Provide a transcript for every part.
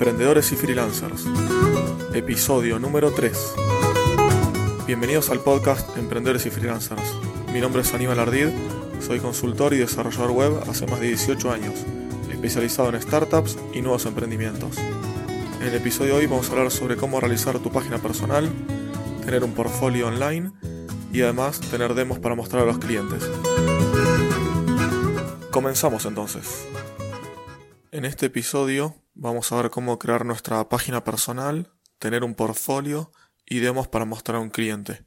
Emprendedores y Freelancers, episodio número 3. Bienvenidos al podcast Emprendedores y Freelancers. Mi nombre es Aníbal Ardid, soy consultor y desarrollador web hace más de 18 años, especializado en startups y nuevos emprendimientos. En el episodio de hoy vamos a hablar sobre cómo realizar tu página personal, tener un portfolio online y además tener demos para mostrar a los clientes. Comenzamos entonces. En este episodio vamos a ver cómo crear nuestra página personal, tener un portfolio y demos para mostrar a un cliente.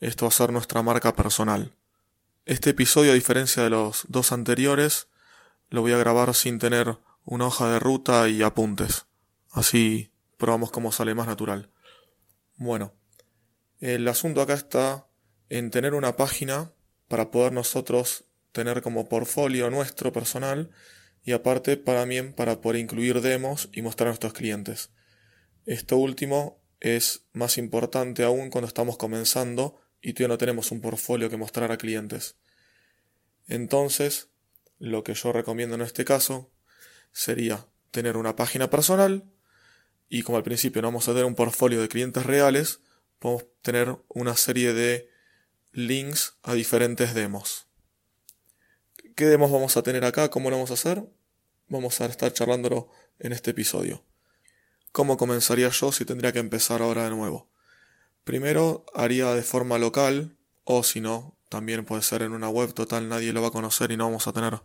Esto va a ser nuestra marca personal. Este episodio, a diferencia de los dos anteriores, lo voy a grabar sin tener una hoja de ruta y apuntes. Así probamos cómo sale más natural. Bueno, el asunto acá está en tener una página para poder nosotros tener como portfolio nuestro personal y aparte para mí para poder incluir demos y mostrar a nuestros clientes. Esto último es más importante aún cuando estamos comenzando y todavía no tenemos un portfolio que mostrar a clientes. Entonces, lo que yo recomiendo en este caso sería tener una página personal y como al principio no vamos a tener un portfolio de clientes reales, podemos tener una serie de links a diferentes demos. ¿Qué demos vamos a tener acá? ¿Cómo lo vamos a hacer? Vamos a estar charlándolo en este episodio. ¿Cómo comenzaría yo si tendría que empezar ahora de nuevo? Primero haría de forma local, o si no, también puede ser en una web total, nadie lo va a conocer y no vamos a tener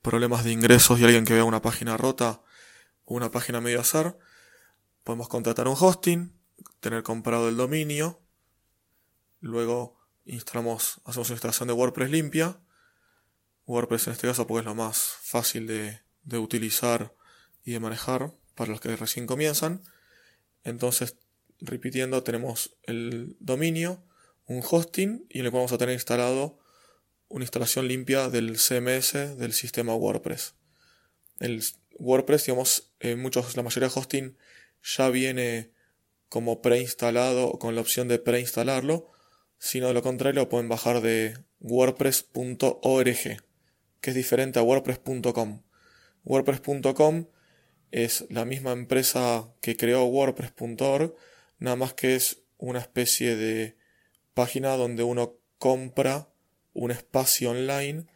problemas de ingresos y alguien que vea una página rota o una página medio azar. Podemos contratar un hosting, tener comprado el dominio, luego instalamos, hacemos una instalación de WordPress limpia WordPress en este caso porque es lo más fácil de, utilizar y de manejar para los que recién comienzan. Entonces, repitiendo, tenemos el dominio, un hosting y le vamos a tener instalado una instalación limpia del CMS del sistema WordPress. El WordPress, digamos, en muchos, la mayoría de hosting ya viene como preinstalado con la opción de preinstalarlo, sino de lo contrario lo pueden bajar de wordpress.org que es diferente a WordPress.com. WordPress.com es la misma empresa que creó WordPress.org, nada más que es una especie de página donde uno compra un espacio online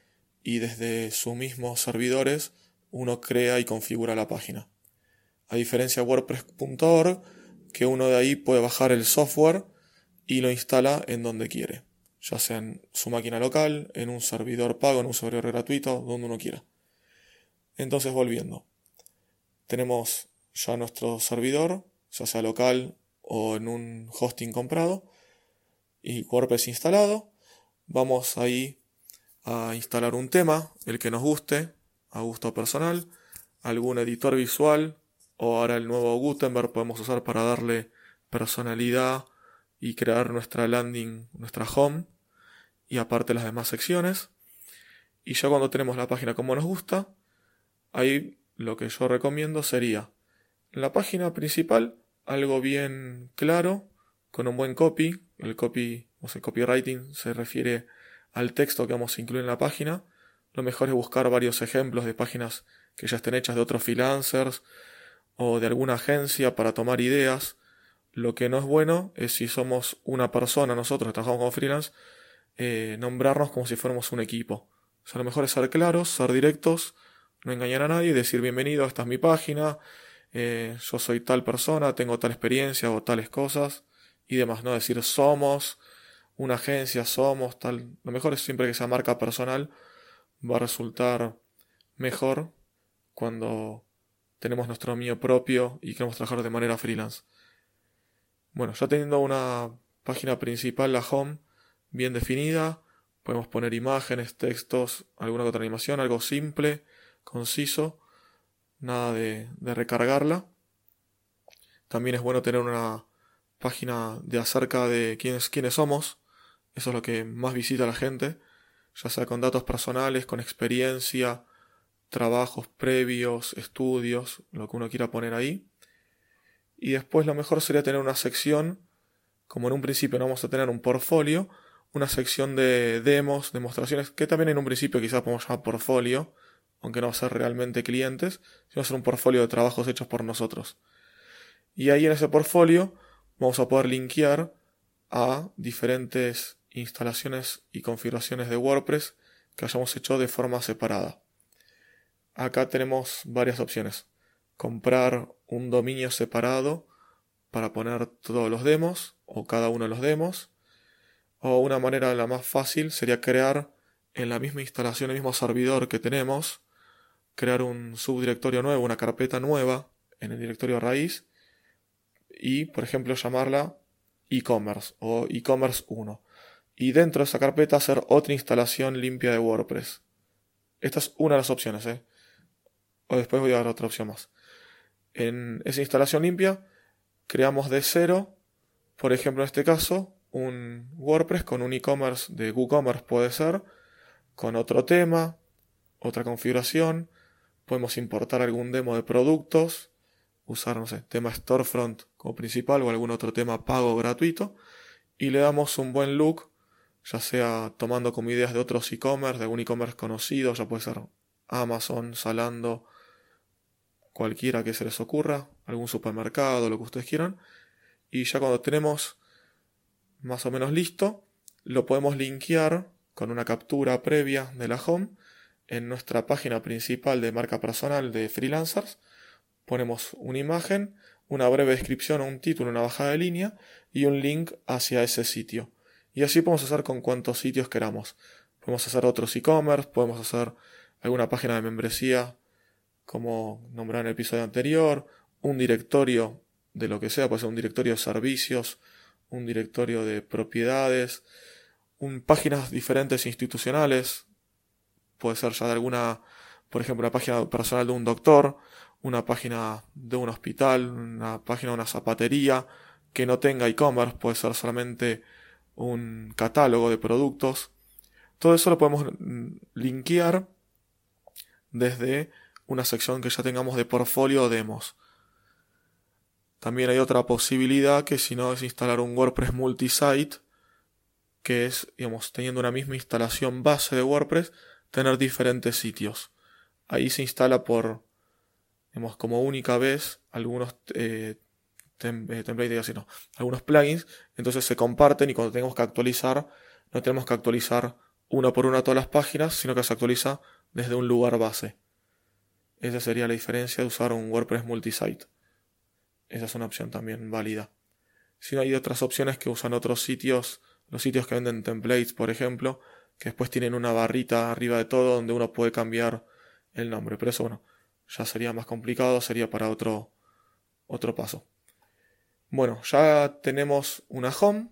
y desde sus mismos servidores uno crea y configura la página. A diferencia de WordPress.org, que uno de ahí puede bajar el software y lo instala en donde quiere ya sea en su máquina local, en un servidor pago, en un servidor gratuito, donde uno quiera. Entonces, volviendo, tenemos ya nuestro servidor, ya sea local o en un hosting comprado, y WordPress instalado. Vamos ahí a instalar un tema, el que nos guste, a gusto personal, algún editor visual, o ahora el nuevo Gutenberg podemos usar para darle personalidad y crear nuestra landing, nuestra home y aparte las demás secciones. Y ya cuando tenemos la página como nos gusta, ahí lo que yo recomiendo sería la página principal algo bien claro, con un buen copy. El copy, o sea, copywriting se refiere al texto que vamos a incluir en la página. Lo mejor es buscar varios ejemplos de páginas que ya estén hechas de otros freelancers o de alguna agencia para tomar ideas. Lo que no es bueno es si somos una persona, nosotros trabajamos como freelance, eh, nombrarnos como si fuéramos un equipo. O sea, lo mejor es ser claros, ser directos, no engañar a nadie, decir bienvenido, esta es mi página, eh, yo soy tal persona, tengo tal experiencia o tales cosas y demás, no decir somos una agencia, somos tal. Lo mejor es siempre que sea marca personal, va a resultar mejor cuando tenemos nuestro mío propio y queremos trabajar de manera freelance. Bueno, ya teniendo una página principal, la home, bien definida. Podemos poner imágenes, textos, alguna otra animación, algo simple, conciso, nada de, recargarla. También es bueno tener una página de acerca de quiénes, quiénes somos. Eso es lo que más visita la gente, ya sea con datos personales, con experiencia, trabajos previos, estudios, lo que uno quiera poner ahí. Y después lo mejor sería tener una sección, como en un principio no vamos a tener un portfolio, una sección de demos, demostraciones, que también en un principio quizás podemos llamar portfolio aunque no va a ser realmente clientes, sino va a ser un portfolio de trabajos hechos por nosotros. Y ahí en ese portfolio vamos a poder linkear a diferentes instalaciones y configuraciones de WordPress que hayamos hecho de forma separada. Acá tenemos varias opciones. Comprar un dominio separado para poner todos los demos o cada uno de los demos. O una manera la más fácil sería crear en la misma instalación, el mismo servidor que tenemos, crear un subdirectorio nuevo, una carpeta nueva en el directorio raíz y, por ejemplo, llamarla e-commerce o e-commerce 1. Y dentro de esa carpeta hacer otra instalación limpia de WordPress. Esta es una de las opciones, ¿eh? O después voy a dar otra opción más. En esa instalación limpia creamos de cero, por ejemplo en este caso, un WordPress con un e-commerce de WooCommerce puede ser, con otro tema, otra configuración, podemos importar algún demo de productos, usar, no sé, tema Storefront como principal o algún otro tema pago gratuito, y le damos un buen look, ya sea tomando como ideas de otros e-commerce, de algún e-commerce conocido, ya puede ser Amazon, Salando, cualquiera que se les ocurra, algún supermercado, lo que ustedes quieran, y ya cuando tenemos más o menos listo, lo podemos linkear con una captura previa de la home en nuestra página principal de marca personal de freelancers. Ponemos una imagen, una breve descripción un título, una bajada de línea y un link hacia ese sitio. Y así podemos hacer con cuantos sitios queramos. Podemos hacer otros e-commerce, podemos hacer alguna página de membresía, como nombrar en el episodio anterior, un directorio de lo que sea, puede ser un directorio de servicios, un directorio de propiedades, páginas diferentes institucionales, puede ser ya de alguna, por ejemplo, una página personal de un doctor, una página de un hospital, una página de una zapatería que no tenga e-commerce, puede ser solamente un catálogo de productos. Todo eso lo podemos linkear desde una sección que ya tengamos de portfolio o demos. También hay otra posibilidad que si no es instalar un WordPress multisite que es, digamos, teniendo una misma instalación base de WordPress, tener diferentes sitios. Ahí se instala por, digamos, como única vez algunos eh, eh, templates, no, algunos plugins, entonces se comparten y cuando tenemos que actualizar, no tenemos que actualizar una por una todas las páginas, sino que se actualiza desde un lugar base. Esa sería la diferencia de usar un WordPress multisite. Esa es una opción también válida. Si no hay otras opciones que usan otros sitios los sitios que venden templates, por ejemplo, que después tienen una barrita arriba de todo donde uno puede cambiar el nombre. Pero eso, bueno, ya sería más complicado, sería para otro, otro paso. Bueno, ya tenemos una home,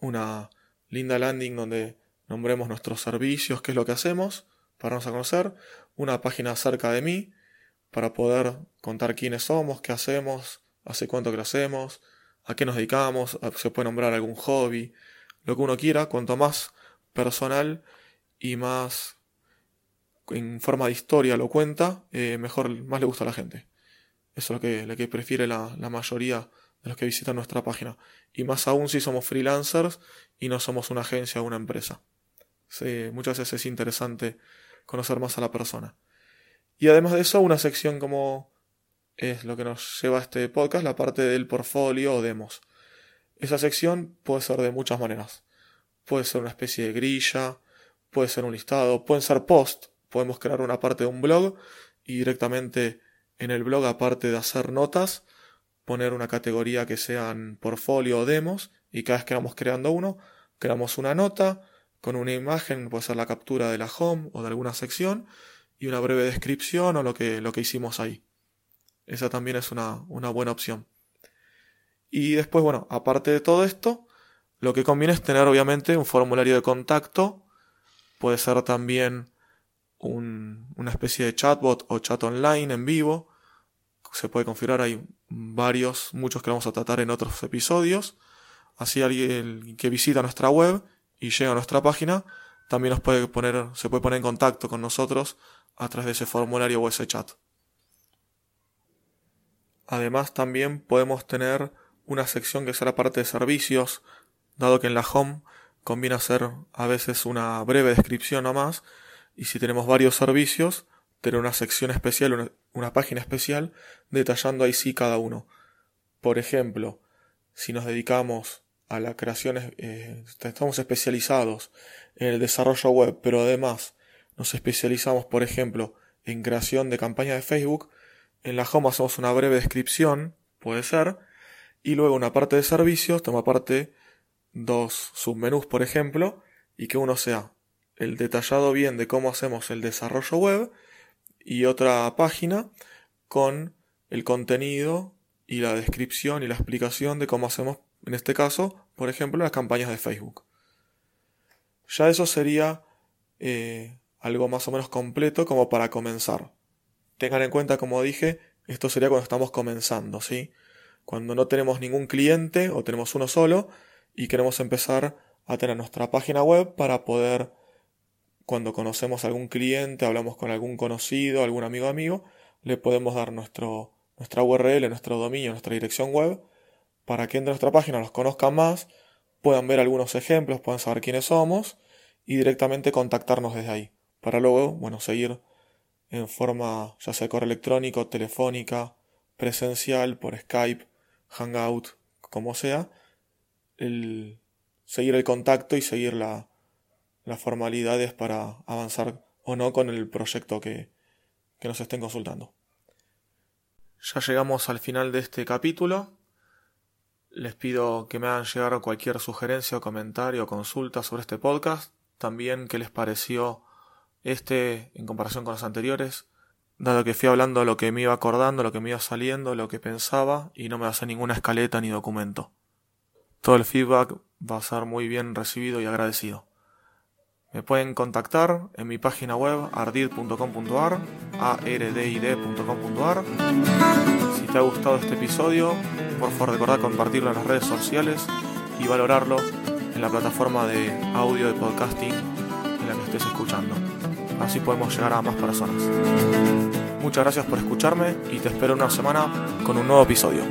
una linda landing donde nombremos nuestros servicios, qué es lo que hacemos, para darnos a conocer, una página acerca de mí, para poder contar quiénes somos, qué hacemos, hace cuánto que lo hacemos, a qué nos dedicamos, se puede nombrar algún hobby, lo que uno quiera, cuanto más personal y más en forma de historia lo cuenta, eh, mejor, más le gusta a la gente. Eso es lo que, lo que prefiere la, mayoría de los que visitan nuestra página. Y más aún si somos freelancers y no somos una agencia o una empresa. muchas veces es interesante conocer más a la persona. Y además de eso, una sección como es lo que nos lleva a este podcast, la parte del portfolio o demos. Esa sección puede ser de muchas maneras. Puede ser una especie de grilla, puede ser un listado, pueden ser post. Podemos crear una parte de un blog y directamente en el blog, aparte de hacer notas, poner una categoría que sean portfolio o demos y cada vez que vamos creando uno, creamos una nota con una imagen, puede ser la captura de la home o de alguna sección y una breve descripción o lo que, lo que hicimos ahí. Esa también es una, buena opción. Y después, bueno, aparte de todo esto, lo que conviene es tener obviamente un formulario de contacto. Puede ser también una especie de chatbot o chat online en vivo. Se puede configurar, hay varios, muchos que vamos a tratar en otros episodios. Así alguien que visita nuestra web y llega a nuestra página, también nos puede poner, se puede poner en contacto con nosotros a través de ese formulario o ese chat. Además también podemos tener una sección que será parte de servicios, dado que en la home conviene hacer a veces una breve descripción más y si tenemos varios servicios tener una sección especial, una, página especial, detallando ahí sí cada uno. Por ejemplo, si nos dedicamos a la creación, eh, estamos especializados en el desarrollo web, pero además nos especializamos, por ejemplo, en creación de campañas de Facebook, en la home hacemos una breve descripción, puede ser, y luego una parte de servicios, toma parte dos submenús, por ejemplo, y que uno sea el detallado bien de cómo hacemos el desarrollo web y otra página con el contenido y la descripción y la explicación de cómo hacemos, en este caso, por ejemplo, las campañas de Facebook. Ya eso sería eh, algo más o menos completo como para comenzar. Tengan en cuenta, como dije, esto sería cuando estamos comenzando, ¿sí? Cuando no tenemos ningún cliente o tenemos uno solo y queremos empezar a tener nuestra página web para poder, cuando conocemos a algún cliente, hablamos con algún conocido, algún amigo amigo, le podemos dar nuestro, nuestra URL, nuestro dominio, nuestra dirección web, para que entre nuestra página los conozcan más, puedan ver algunos ejemplos, puedan saber quiénes somos y directamente contactarnos desde ahí, para luego, bueno, seguir en forma ya sea correo electrónico, telefónica, presencial, por Skype, Hangout, como sea, seguir el contacto y seguir la, las formalidades para avanzar o no con el proyecto que, que nos estén consultando. Ya llegamos al final de este capítulo. Les pido que me hagan llegar cualquier sugerencia comentario o consulta sobre este podcast. También qué les pareció este en comparación con los anteriores. Dado que fui hablando lo que me iba acordando, lo que me iba saliendo, lo que pensaba y no me hace ninguna escaleta ni documento. Todo el feedback va a ser muy bien recibido y agradecido. Me pueden contactar en mi página web ardid.com.ar, ardid.com.ar. Si te ha gustado este episodio, por favor recordad compartirlo en las redes sociales y valorarlo en la plataforma de audio de podcasting en la que estés escuchando. Así podemos llegar a más personas. Muchas gracias por escucharme y te espero una semana con un nuevo episodio.